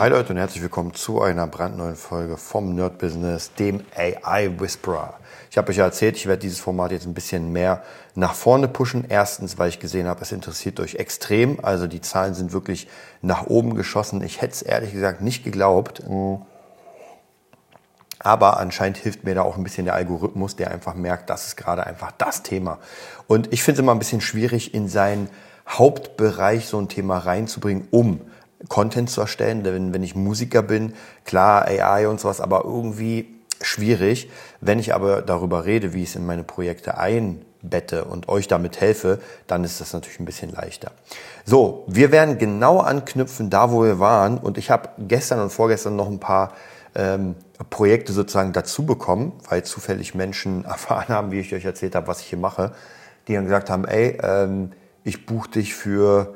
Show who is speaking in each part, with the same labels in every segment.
Speaker 1: Hi Leute und herzlich willkommen zu einer brandneuen Folge vom Nerd Business, dem AI Whisperer. Ich habe euch ja erzählt, ich werde dieses Format jetzt ein bisschen mehr nach vorne pushen. Erstens, weil ich gesehen habe, es interessiert euch extrem. Also die Zahlen sind wirklich nach oben geschossen. Ich hätte es ehrlich gesagt nicht geglaubt. Aber anscheinend hilft mir da auch ein bisschen der Algorithmus, der einfach merkt, das ist gerade einfach das Thema. Und ich finde es immer ein bisschen schwierig, in seinen Hauptbereich so ein Thema reinzubringen, um Content zu erstellen. Denn wenn ich Musiker bin, klar, AI und sowas, aber irgendwie schwierig. Wenn ich aber darüber rede, wie ich es in meine Projekte einbette und euch damit helfe, dann ist das natürlich ein bisschen leichter. So, wir werden genau anknüpfen, da wo wir waren. Und ich habe gestern und vorgestern noch ein paar ähm, Projekte sozusagen dazu bekommen, weil zufällig Menschen erfahren haben, wie ich euch erzählt habe, was ich hier mache, die dann gesagt haben, ey, ähm, ich buche dich für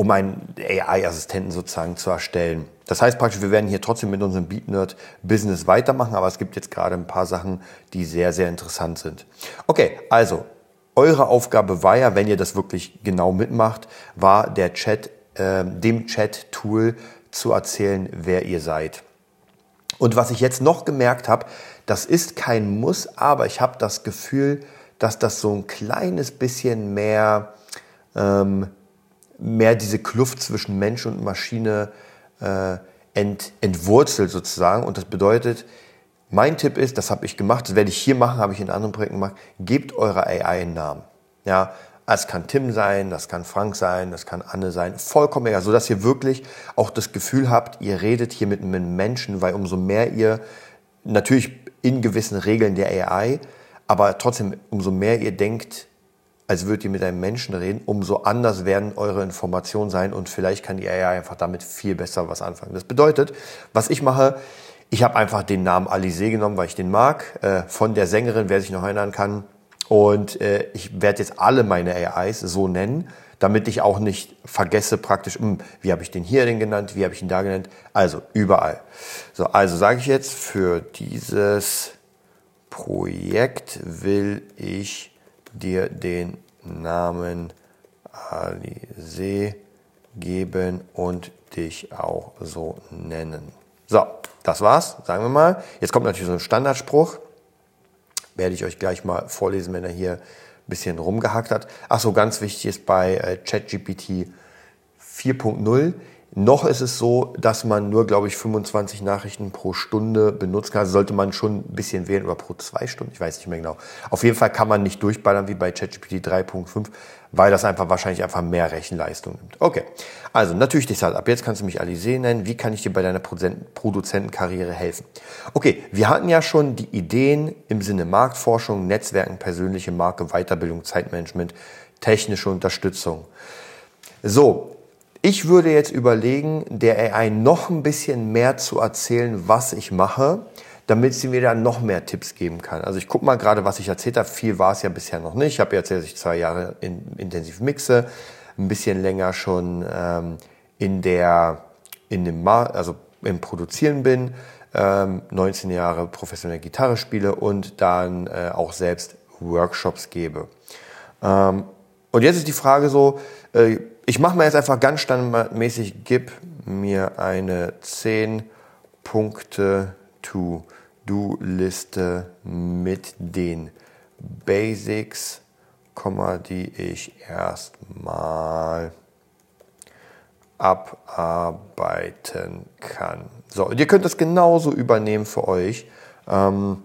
Speaker 1: um einen AI-Assistenten sozusagen zu erstellen. Das heißt praktisch, wir werden hier trotzdem mit unserem BeatNerd-Business weitermachen, aber es gibt jetzt gerade ein paar Sachen, die sehr, sehr interessant sind. Okay, also, eure Aufgabe war ja, wenn ihr das wirklich genau mitmacht, war der Chat, äh, dem Chat-Tool zu erzählen, wer ihr seid. Und was ich jetzt noch gemerkt habe, das ist kein Muss, aber ich habe das Gefühl, dass das so ein kleines bisschen mehr ähm, mehr diese Kluft zwischen Mensch und Maschine äh, ent, entwurzelt sozusagen. Und das bedeutet, mein Tipp ist, das habe ich gemacht, das werde ich hier machen, habe ich in anderen Projekten gemacht, gebt eurer AI einen Namen. Ja, es kann Tim sein, das kann Frank sein, das kann Anne sein, vollkommen egal, so dass ihr wirklich auch das Gefühl habt, ihr redet hier mit einem Menschen, weil umso mehr ihr natürlich in gewissen Regeln der AI, aber trotzdem umso mehr ihr denkt, als würdet ihr mit einem Menschen reden, umso anders werden eure Informationen sein und vielleicht kann die AI einfach damit viel besser was anfangen. Das bedeutet, was ich mache, ich habe einfach den Namen Alice genommen, weil ich den mag, äh, von der Sängerin, wer sich noch erinnern kann. Und äh, ich werde jetzt alle meine AIs so nennen, damit ich auch nicht vergesse praktisch, mh, hm, wie habe ich den hier denn genannt, wie habe ich ihn da genannt. Also überall. So, also sage ich jetzt, für dieses Projekt will ich dir den Namen Alice geben und dich auch so nennen. So, das war's, sagen wir mal. Jetzt kommt natürlich so ein Standardspruch. Werde ich euch gleich mal vorlesen, wenn er hier ein bisschen rumgehackt hat. Ach so, ganz wichtig ist bei äh, ChatGPT 4.0 noch ist es so, dass man nur, glaube ich, 25 Nachrichten pro Stunde benutzen kann. Also sollte man schon ein bisschen wählen oder pro zwei Stunden. Ich weiß nicht mehr genau. Auf jeden Fall kann man nicht durchballern wie bei ChatGPT 3.5, weil das einfach wahrscheinlich einfach mehr Rechenleistung nimmt. Okay. Also natürlich deshalb. Ab jetzt kannst du mich Alice nennen. Wie kann ich dir bei deiner Produzentenkarriere helfen? Okay. Wir hatten ja schon die Ideen im Sinne Marktforschung, Netzwerken, persönliche Marke, Weiterbildung, Zeitmanagement, technische Unterstützung. So, ich würde jetzt überlegen, der AI noch ein bisschen mehr zu erzählen, was ich mache, damit sie mir dann noch mehr Tipps geben kann. Also ich gucke mal gerade, was ich erzählt habe. Viel war es ja bisher noch nicht. Ich habe erzählt, dass ich zwei Jahre in, intensiv mixe, ein bisschen länger schon ähm, in der, in dem, also im Produzieren bin, ähm, 19 Jahre professionelle Gitarre spiele und dann äh, auch selbst Workshops gebe. Ähm, und jetzt ist die Frage so, äh, ich mache mal jetzt einfach ganz standardmäßig, gib mir eine 10 Punkte To-Do-Liste mit den Basics, die ich erstmal abarbeiten kann. So, ihr könnt das genauso übernehmen für euch. Ähm,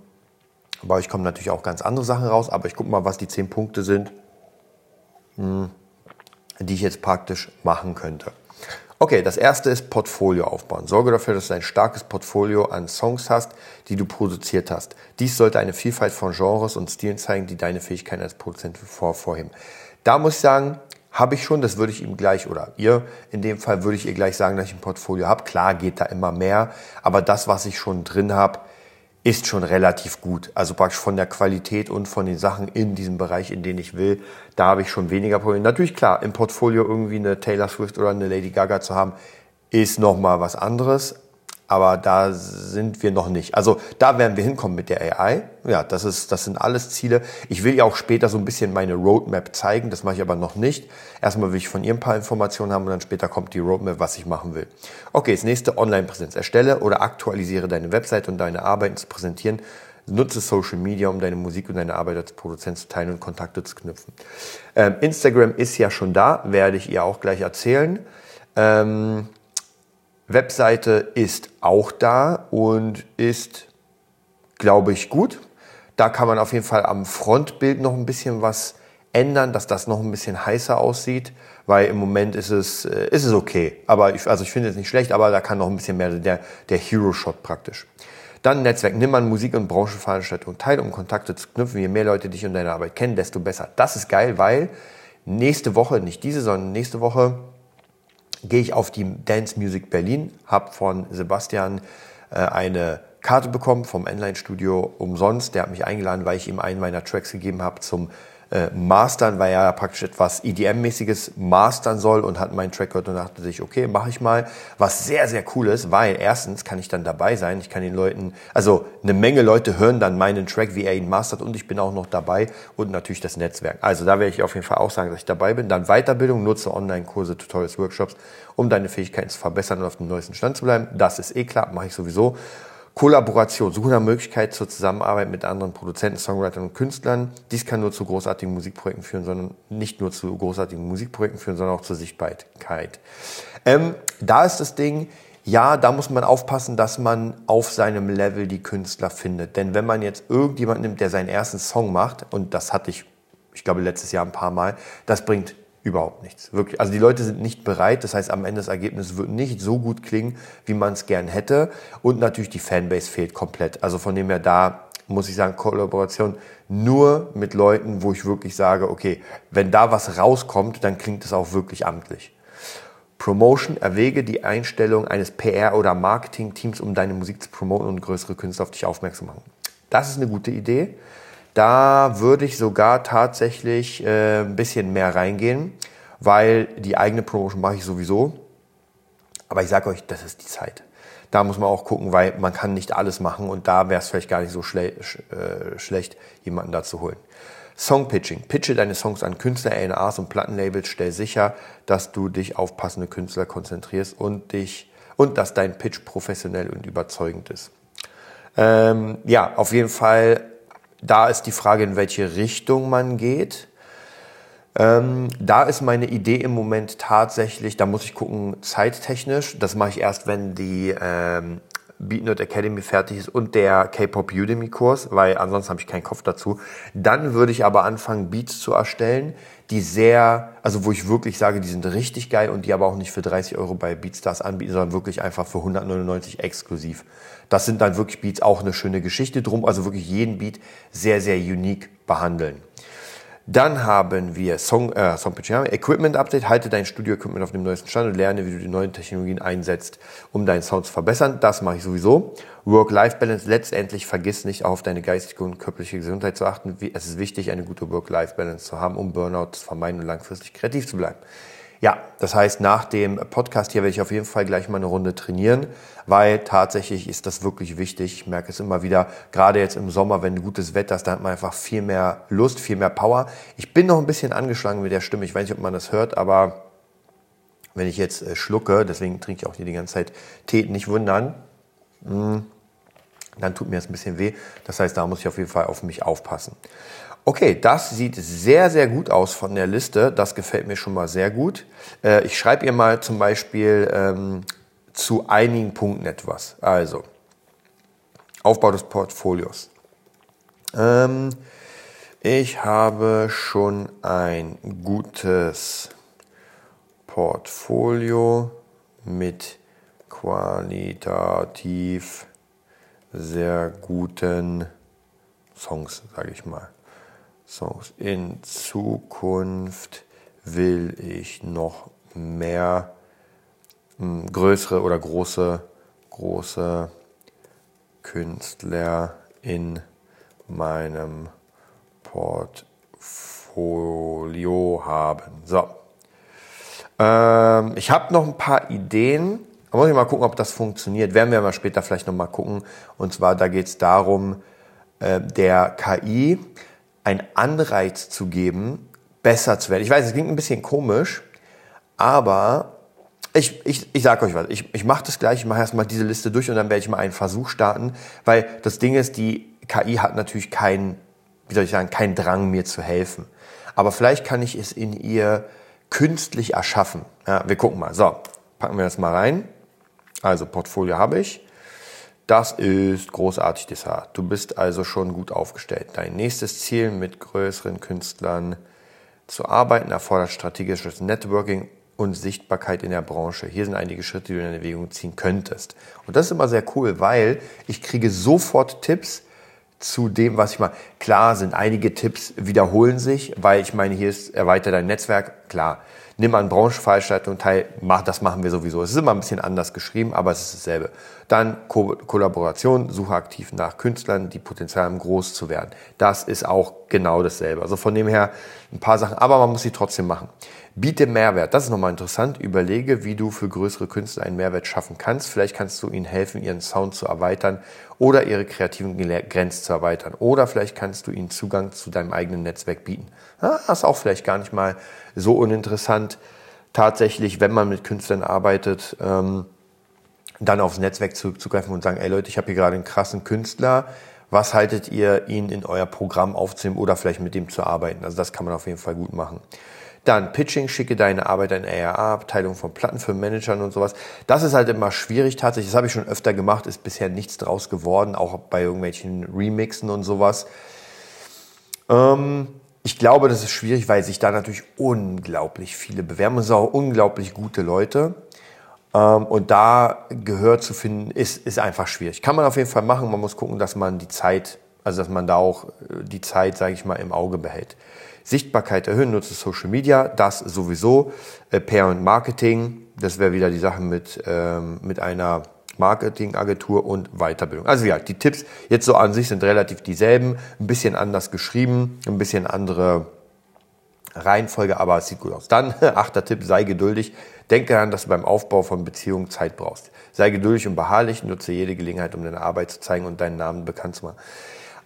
Speaker 1: bei euch kommen natürlich auch ganz andere Sachen raus, aber ich gucke mal, was die 10 Punkte sind. Hm die ich jetzt praktisch machen könnte. Okay, das erste ist Portfolio aufbauen. Sorge dafür, dass du ein starkes Portfolio an Songs hast, die du produziert hast. Dies sollte eine Vielfalt von Genres und Stilen zeigen, die deine Fähigkeiten als Produzent vorheben. Da muss ich sagen, habe ich schon, das würde ich ihm gleich, oder ihr in dem Fall würde ich ihr gleich sagen, dass ich ein Portfolio habe. Klar geht da immer mehr, aber das, was ich schon drin habe, ist schon relativ gut. Also praktisch von der Qualität und von den Sachen in diesem Bereich, in den ich will, da habe ich schon weniger Probleme. Natürlich klar, im Portfolio irgendwie eine Taylor Swift oder eine Lady Gaga zu haben, ist nochmal was anderes. Aber da sind wir noch nicht. Also da werden wir hinkommen mit der AI. Ja, das, ist, das sind alles Ziele. Ich will ja auch später so ein bisschen meine Roadmap zeigen. Das mache ich aber noch nicht. Erstmal will ich von ihr ein paar Informationen haben und dann später kommt die Roadmap, was ich machen will. Okay, das nächste Online-Präsenz. Erstelle oder aktualisiere deine Website und deine Arbeiten zu präsentieren. Nutze Social Media, um deine Musik und deine Arbeit als Produzent zu teilen und Kontakte zu knüpfen. Ähm, Instagram ist ja schon da, werde ich ihr auch gleich erzählen. Ähm, Webseite ist auch da und ist, glaube ich, gut. Da kann man auf jeden Fall am Frontbild noch ein bisschen was ändern, dass das noch ein bisschen heißer aussieht, weil im Moment ist es, äh, ist es okay. Aber ich, also ich finde es nicht schlecht, aber da kann noch ein bisschen mehr der, der Hero-Shot praktisch. Dann Netzwerk. Nimm an Musik- und Branchenveranstaltungen teil, um Kontakte zu knüpfen. Je mehr Leute dich und deine Arbeit kennen, desto besser. Das ist geil, weil nächste Woche, nicht diese, sondern nächste Woche gehe ich auf die Dance Music Berlin, habe von Sebastian äh, eine Karte bekommen vom Online-Studio umsonst. Der hat mich eingeladen, weil ich ihm einen meiner Tracks gegeben habe zum äh, mastern, weil er praktisch etwas EDM-mäßiges mastern soll und hat meinen Track gehört und dachte sich, okay, mache ich mal. Was sehr, sehr cool ist, weil erstens kann ich dann dabei sein, ich kann den Leuten, also eine Menge Leute hören dann meinen Track, wie er ihn mastert und ich bin auch noch dabei und natürlich das Netzwerk. Also da werde ich auf jeden Fall auch sagen, dass ich dabei bin. Dann Weiterbildung, nutze Online-Kurse, Tutorials, Workshops, um deine Fähigkeiten zu verbessern und auf dem neuesten Stand zu bleiben. Das ist eh klar, mache ich sowieso. Kollaboration, Suche nach Möglichkeit zur Zusammenarbeit mit anderen Produzenten, Songwritern und Künstlern. Dies kann nur zu großartigen Musikprojekten führen, sondern nicht nur zu großartigen Musikprojekten führen, sondern auch zur Sichtbarkeit. Ähm, da ist das Ding, ja, da muss man aufpassen, dass man auf seinem Level die Künstler findet. Denn wenn man jetzt irgendjemand nimmt, der seinen ersten Song macht, und das hatte ich, ich glaube, letztes Jahr ein paar Mal, das bringt Überhaupt nichts. Wirklich. Also die Leute sind nicht bereit. Das heißt, am Ende das Ergebnis wird nicht so gut klingen, wie man es gern hätte. Und natürlich die Fanbase fehlt komplett. Also von dem her da muss ich sagen, Kollaboration nur mit Leuten, wo ich wirklich sage, okay, wenn da was rauskommt, dann klingt es auch wirklich amtlich. Promotion, erwäge die Einstellung eines PR- oder Marketing-Teams, um deine Musik zu promoten und größere Künstler auf dich aufmerksam machen. Das ist eine gute Idee. Da würde ich sogar tatsächlich äh, ein bisschen mehr reingehen, weil die eigene Promotion mache ich sowieso. Aber ich sage euch, das ist die Zeit. Da muss man auch gucken, weil man kann nicht alles machen und da wäre es vielleicht gar nicht so schle äh, schlecht, jemanden da zu holen. Songpitching. Pitche deine Songs an Künstler, A&Rs und Plattenlabels. Stell sicher, dass du dich auf passende Künstler konzentrierst und dich und dass dein Pitch professionell und überzeugend ist. Ähm, ja, auf jeden Fall da ist die Frage, in welche Richtung man geht. Ähm, da ist meine Idee im Moment tatsächlich, da muss ich gucken, zeittechnisch. Das mache ich erst, wenn die ähm, BeatNerd Academy fertig ist und der K-Pop Udemy Kurs, weil ansonsten habe ich keinen Kopf dazu. Dann würde ich aber anfangen, Beats zu erstellen, die sehr, also wo ich wirklich sage, die sind richtig geil und die aber auch nicht für 30 Euro bei Beatstars anbieten, sondern wirklich einfach für 199 exklusiv. Das sind dann wirklich Beats auch eine schöne Geschichte drum, also wirklich jeden Beat sehr, sehr unique behandeln. Dann haben wir Song, äh, Song Equipment Update. Halte dein Studio-Equipment auf dem neuesten Stand und lerne, wie du die neuen Technologien einsetzt, um deinen Sound zu verbessern. Das mache ich sowieso. Work-Life-Balance. Letztendlich vergiss nicht auf deine geistige und körperliche Gesundheit zu achten. Es ist wichtig, eine gute Work-Life-Balance zu haben, um Burnout zu vermeiden und langfristig kreativ zu bleiben. Ja, das heißt, nach dem Podcast hier werde ich auf jeden Fall gleich mal eine Runde trainieren, weil tatsächlich ist das wirklich wichtig. Ich merke es immer wieder, gerade jetzt im Sommer, wenn gutes Wetter ist, da hat man einfach viel mehr Lust, viel mehr Power. Ich bin noch ein bisschen angeschlagen mit der Stimme. Ich weiß nicht, ob man das hört, aber wenn ich jetzt äh, schlucke, deswegen trinke ich auch hier die ganze Zeit Tee, nicht wundern. Hm, dann tut mir das ein bisschen weh. Das heißt, da muss ich auf jeden Fall auf mich aufpassen. Okay, das sieht sehr, sehr gut aus von der Liste. Das gefällt mir schon mal sehr gut. Äh, ich schreibe ihr mal zum Beispiel ähm, zu einigen Punkten etwas. Also, Aufbau des Portfolios. Ähm, ich habe schon ein gutes Portfolio mit qualitativ sehr guten Songs, sage ich mal. Songs. In Zukunft will ich noch mehr hm, größere oder große, große Künstler in meinem Portfolio haben. So. Ähm, ich habe noch ein paar Ideen Da muss ich mal gucken, ob das funktioniert. Werden wir mal später vielleicht nochmal gucken. Und zwar, da geht es darum, äh, der KI einen Anreiz zu geben, besser zu werden. Ich weiß, es klingt ein bisschen komisch, aber ich, ich, ich sage euch was, ich, ich mache das gleich, ich mache erstmal diese Liste durch und dann werde ich mal einen Versuch starten, weil das Ding ist, die KI hat natürlich keinen, wie soll ich sagen, keinen Drang, mir zu helfen. Aber vielleicht kann ich es in ihr künstlich erschaffen. Ja, wir gucken mal. So, packen wir das mal rein. Also Portfolio habe ich. Das ist großartig, Dessert. Du bist also schon gut aufgestellt. Dein nächstes Ziel mit größeren Künstlern zu arbeiten erfordert strategisches Networking und Sichtbarkeit in der Branche. Hier sind einige Schritte, die du in Erwägung ziehen könntest. Und das ist immer sehr cool, weil ich kriege sofort Tipps zu dem, was ich mache. Klar sind einige Tipps wiederholen sich, weil ich meine, hier ist erweitert dein Netzwerk. Klar, nimm an Branchenveranstaltungen teil, mach, das machen wir sowieso. Es ist immer ein bisschen anders geschrieben, aber es ist dasselbe. Dann Ko Kollaboration, suche aktiv nach Künstlern, die Potenzial haben, groß zu werden. Das ist auch genau dasselbe. Also von dem her ein paar Sachen, aber man muss sie trotzdem machen. Biete Mehrwert. Das ist nochmal interessant. Überlege, wie du für größere Künstler einen Mehrwert schaffen kannst. Vielleicht kannst du ihnen helfen, ihren Sound zu erweitern oder ihre kreativen Grenzen zu erweitern. Oder vielleicht kannst du ihnen Zugang zu deinem eigenen Netzwerk bieten. Ja, das ist auch vielleicht gar nicht mal so uninteressant. Tatsächlich, wenn man mit Künstlern arbeitet, ähm, dann aufs Netzwerk zurückzugreifen und sagen, ey Leute, ich habe hier gerade einen krassen Künstler. Was haltet ihr, ihn in euer Programm aufzunehmen oder vielleicht mit dem zu arbeiten? Also das kann man auf jeden Fall gut machen. Dann Pitching, schicke deine Arbeit an ARA, Abteilung von Plattenfirmenmanagern und sowas. Das ist halt immer schwierig tatsächlich. Das habe ich schon öfter gemacht, ist bisher nichts draus geworden, auch bei irgendwelchen Remixen und sowas. Ähm, ich glaube, das ist schwierig, weil sich da natürlich unglaublich viele bewerben es sind auch unglaublich gute Leute. Ähm, und da Gehör zu finden, ist, ist einfach schwierig. Kann man auf jeden Fall machen. Man muss gucken, dass man die Zeit, also dass man da auch äh, die Zeit, sage ich mal, im Auge behält. Sichtbarkeit erhöhen, nutze Social Media, das sowieso. Äh, Pair und Marketing, das wäre wieder die Sache mit, ähm, mit einer Marketingagentur und Weiterbildung. Also ja, die Tipps jetzt so an sich sind relativ dieselben, ein bisschen anders geschrieben, ein bisschen andere Reihenfolge, aber es sieht gut aus. Dann, achter Tipp, sei geduldig. Denke daran, dass du beim Aufbau von Beziehungen Zeit brauchst. Sei geduldig und beharrlich, nutze jede Gelegenheit, um deine Arbeit zu zeigen und deinen Namen bekannt zu machen.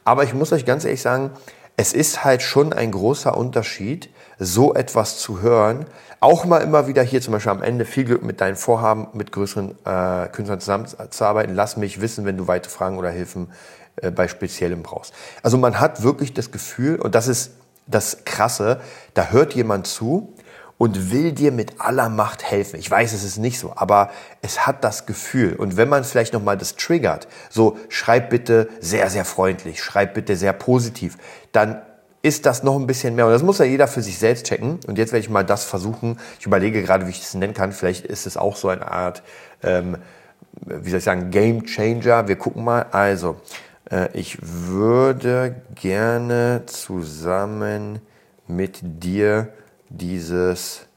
Speaker 1: Aber ich muss euch ganz ehrlich sagen, es ist halt schon ein großer Unterschied, so etwas zu hören. Auch mal immer wieder hier zum Beispiel am Ende viel Glück mit deinen Vorhaben, mit größeren äh, Künstlern zusammenzuarbeiten. Lass mich wissen, wenn du weitere Fragen oder Hilfen äh, bei Speziellem brauchst. Also man hat wirklich das Gefühl, und das ist das Krasse, da hört jemand zu und will dir mit aller Macht helfen. Ich weiß, es ist nicht so, aber es hat das Gefühl. Und wenn man vielleicht nochmal das triggert, so schreib bitte sehr, sehr freundlich, schreib bitte sehr positiv, dann ist das noch ein bisschen mehr. Und das muss ja jeder für sich selbst checken. Und jetzt werde ich mal das versuchen. Ich überlege gerade, wie ich das nennen kann. Vielleicht ist es auch so eine Art, ähm, wie soll ich sagen, Game Changer. Wir gucken mal. Also, äh, ich würde gerne zusammen mit dir dieses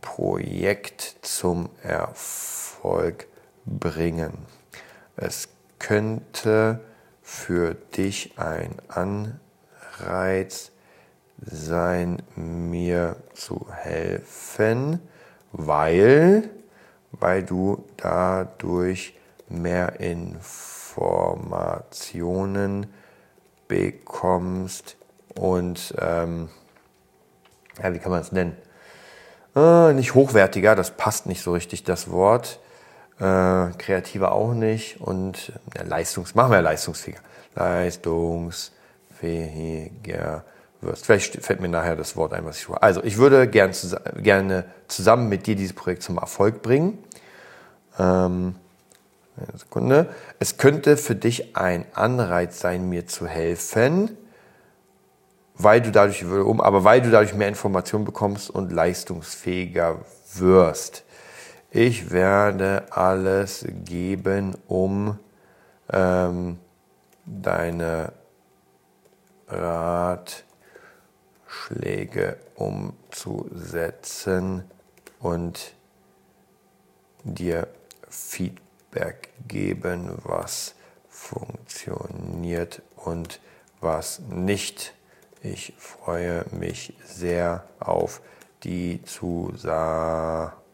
Speaker 1: Projekt zum Erfolg bringen. Es könnte für dich ein Anreiz sein, mir zu helfen, weil, weil du dadurch mehr Informationen bekommst und ähm, ja, wie kann man es nennen? Äh, nicht hochwertiger, das passt nicht so richtig, das Wort. Äh, kreativer auch nicht. Und ja, Leistungs, machen wir leistungsfähiger. Leistungsfähiger wirst. Vielleicht fällt mir nachher das Wort ein, was ich suche. Also, ich würde gern, gerne zusammen mit dir dieses Projekt zum Erfolg bringen. Ähm, eine Sekunde. Es könnte für dich ein Anreiz sein, mir zu helfen, weil du dadurch, um, aber weil du dadurch mehr Informationen bekommst und leistungsfähiger wirst. Ich werde alles geben, um ähm, deine Ratschläge umzusetzen und dir Feedback geben, was funktioniert und was nicht ich freue mich sehr auf die Zusammenarbeit.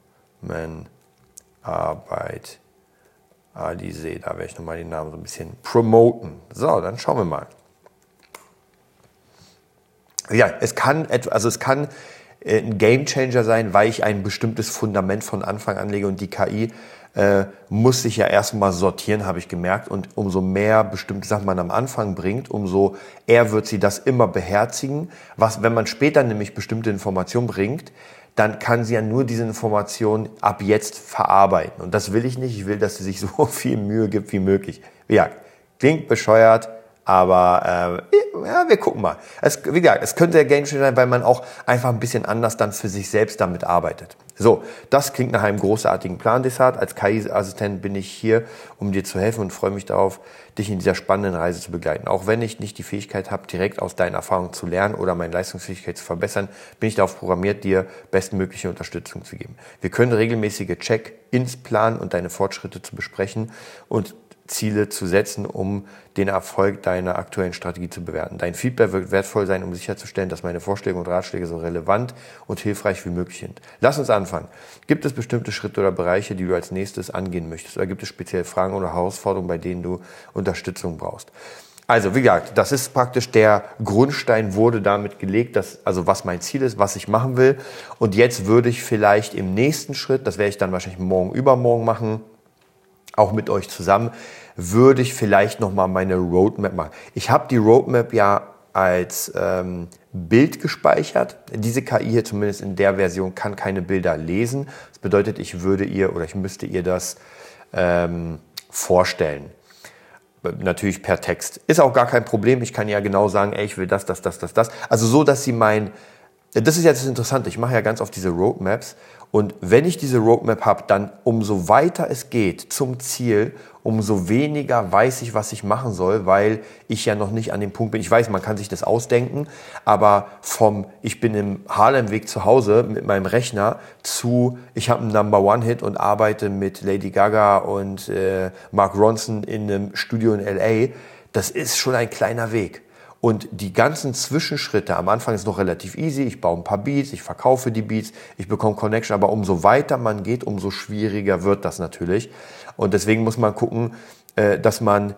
Speaker 1: Arbeit. Alice, da werde ich nochmal den Namen so ein bisschen promoten. So, dann schauen wir mal. Ja, es kann, also es kann äh, ein Gamechanger sein, weil ich ein bestimmtes Fundament von Anfang an lege und die KI äh, muss sich ja erstmal sortieren, habe ich gemerkt. Und umso mehr bestimmte Sachen man am Anfang bringt, umso eher wird sie das immer beherzigen. Was, wenn man später nämlich bestimmte Informationen bringt, dann kann sie ja nur diese Informationen ab jetzt verarbeiten. Und das will ich nicht. Ich will, dass sie sich so viel Mühe gibt wie möglich. Ja, klingt bescheuert, aber äh, ja, wir gucken mal. Es, wie gesagt, es könnte der Game Changer sein, weil man auch einfach ein bisschen anders dann für sich selbst damit arbeitet. So, das klingt nach einem großartigen Plan, Desart. Als KI-Assistent bin ich hier, um dir zu helfen und freue mich darauf, dich in dieser spannenden Reise zu begleiten. Auch wenn ich nicht die Fähigkeit habe, direkt aus deinen Erfahrungen zu lernen oder meine Leistungsfähigkeit zu verbessern, bin ich darauf programmiert, dir bestmögliche Unterstützung zu geben. Wir können regelmäßige Check-ins planen und deine Fortschritte zu besprechen und Ziele zu setzen, um den Erfolg deiner aktuellen Strategie zu bewerten. Dein Feedback wird wertvoll sein, um sicherzustellen, dass meine Vorschläge und Ratschläge so relevant und hilfreich wie möglich sind. Lass uns anfangen. Gibt es bestimmte Schritte oder Bereiche, die du als nächstes angehen möchtest? Oder gibt es spezielle Fragen oder Herausforderungen, bei denen du Unterstützung brauchst? Also, wie gesagt, das ist praktisch der Grundstein wurde damit gelegt, dass, also was mein Ziel ist, was ich machen will. Und jetzt würde ich vielleicht im nächsten Schritt, das werde ich dann wahrscheinlich morgen, übermorgen machen, auch mit euch zusammen, würde ich vielleicht noch mal meine Roadmap machen. Ich habe die Roadmap ja als ähm, Bild gespeichert. Diese KI hier zumindest in der Version kann keine Bilder lesen. Das bedeutet, ich würde ihr oder ich müsste ihr das ähm, vorstellen. Natürlich per Text. Ist auch gar kein Problem. Ich kann ja genau sagen, ey, ich will das, das, das, das, das. Also so, dass sie mein, das ist jetzt das Interessante. Ich mache ja ganz oft diese Roadmaps und wenn ich diese Roadmap habe, dann umso weiter es geht zum Ziel, umso weniger weiß ich, was ich machen soll, weil ich ja noch nicht an dem Punkt bin. Ich weiß, man kann sich das ausdenken, aber vom ich bin im Harlemweg zu Hause mit meinem Rechner zu ich habe einen Number One Hit und arbeite mit Lady Gaga und äh, Mark Ronson in einem Studio in LA, das ist schon ein kleiner Weg. Und die ganzen Zwischenschritte, am Anfang ist noch relativ easy, ich baue ein paar Beats, ich verkaufe die Beats, ich bekomme Connection, aber umso weiter man geht, umso schwieriger wird das natürlich. Und deswegen muss man gucken, äh, dass man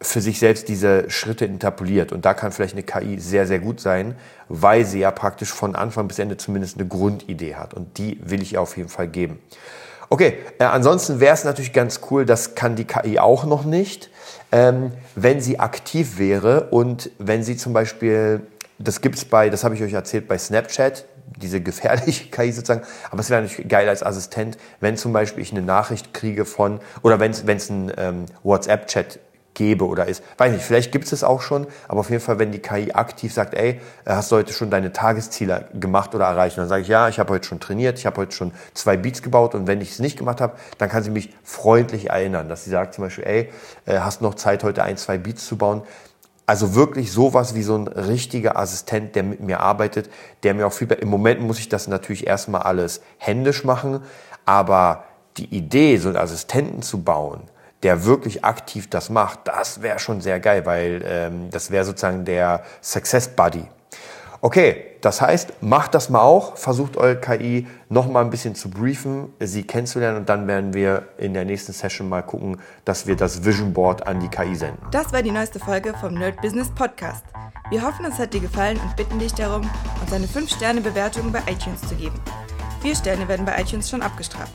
Speaker 1: für sich selbst diese Schritte interpoliert. Und da kann vielleicht eine KI sehr, sehr gut sein, weil sie ja praktisch von Anfang bis Ende zumindest eine Grundidee hat. Und die will ich ihr auf jeden Fall geben. Okay, äh, ansonsten wäre es natürlich ganz cool, das kann die KI auch noch nicht ähm, wenn sie aktiv wäre und wenn sie zum Beispiel, das gibt's bei, das habe ich euch erzählt, bei Snapchat, diese gefährliche KI sozusagen, aber es wäre natürlich geil als Assistent, wenn zum Beispiel ich eine Nachricht kriege von, oder wenn es ein ähm, WhatsApp-Chat gäbe oder ist. Weiß nicht, vielleicht gibt es es auch schon, aber auf jeden Fall, wenn die KI aktiv sagt, ey, hast du heute schon deine Tagesziele gemacht oder erreicht? Und dann sage ich, ja, ich habe heute schon trainiert, ich habe heute schon zwei Beats gebaut und wenn ich es nicht gemacht habe, dann kann sie mich freundlich erinnern, dass sie sagt zum Beispiel, ey, äh, hast du noch Zeit, heute ein, zwei Beats zu bauen? Also wirklich sowas wie so ein richtiger Assistent, der mit mir arbeitet, der mir auch viel, im Moment muss ich das natürlich erstmal alles händisch machen, aber die Idee, so einen Assistenten zu bauen, der wirklich aktiv das macht, das wäre schon sehr geil, weil ähm, das wäre sozusagen der Success Buddy. Okay, das heißt, macht das mal auch, versucht eure KI noch mal ein bisschen zu briefen, sie kennenzulernen und dann werden wir in der nächsten Session mal gucken, dass wir das Vision Board an die KI senden.
Speaker 2: Das war die neueste Folge vom Nerd Business Podcast. Wir hoffen, es hat dir gefallen und bitten dich darum, uns eine 5-Sterne-Bewertung bei iTunes zu geben. Vier Sterne werden bei iTunes schon abgestraft.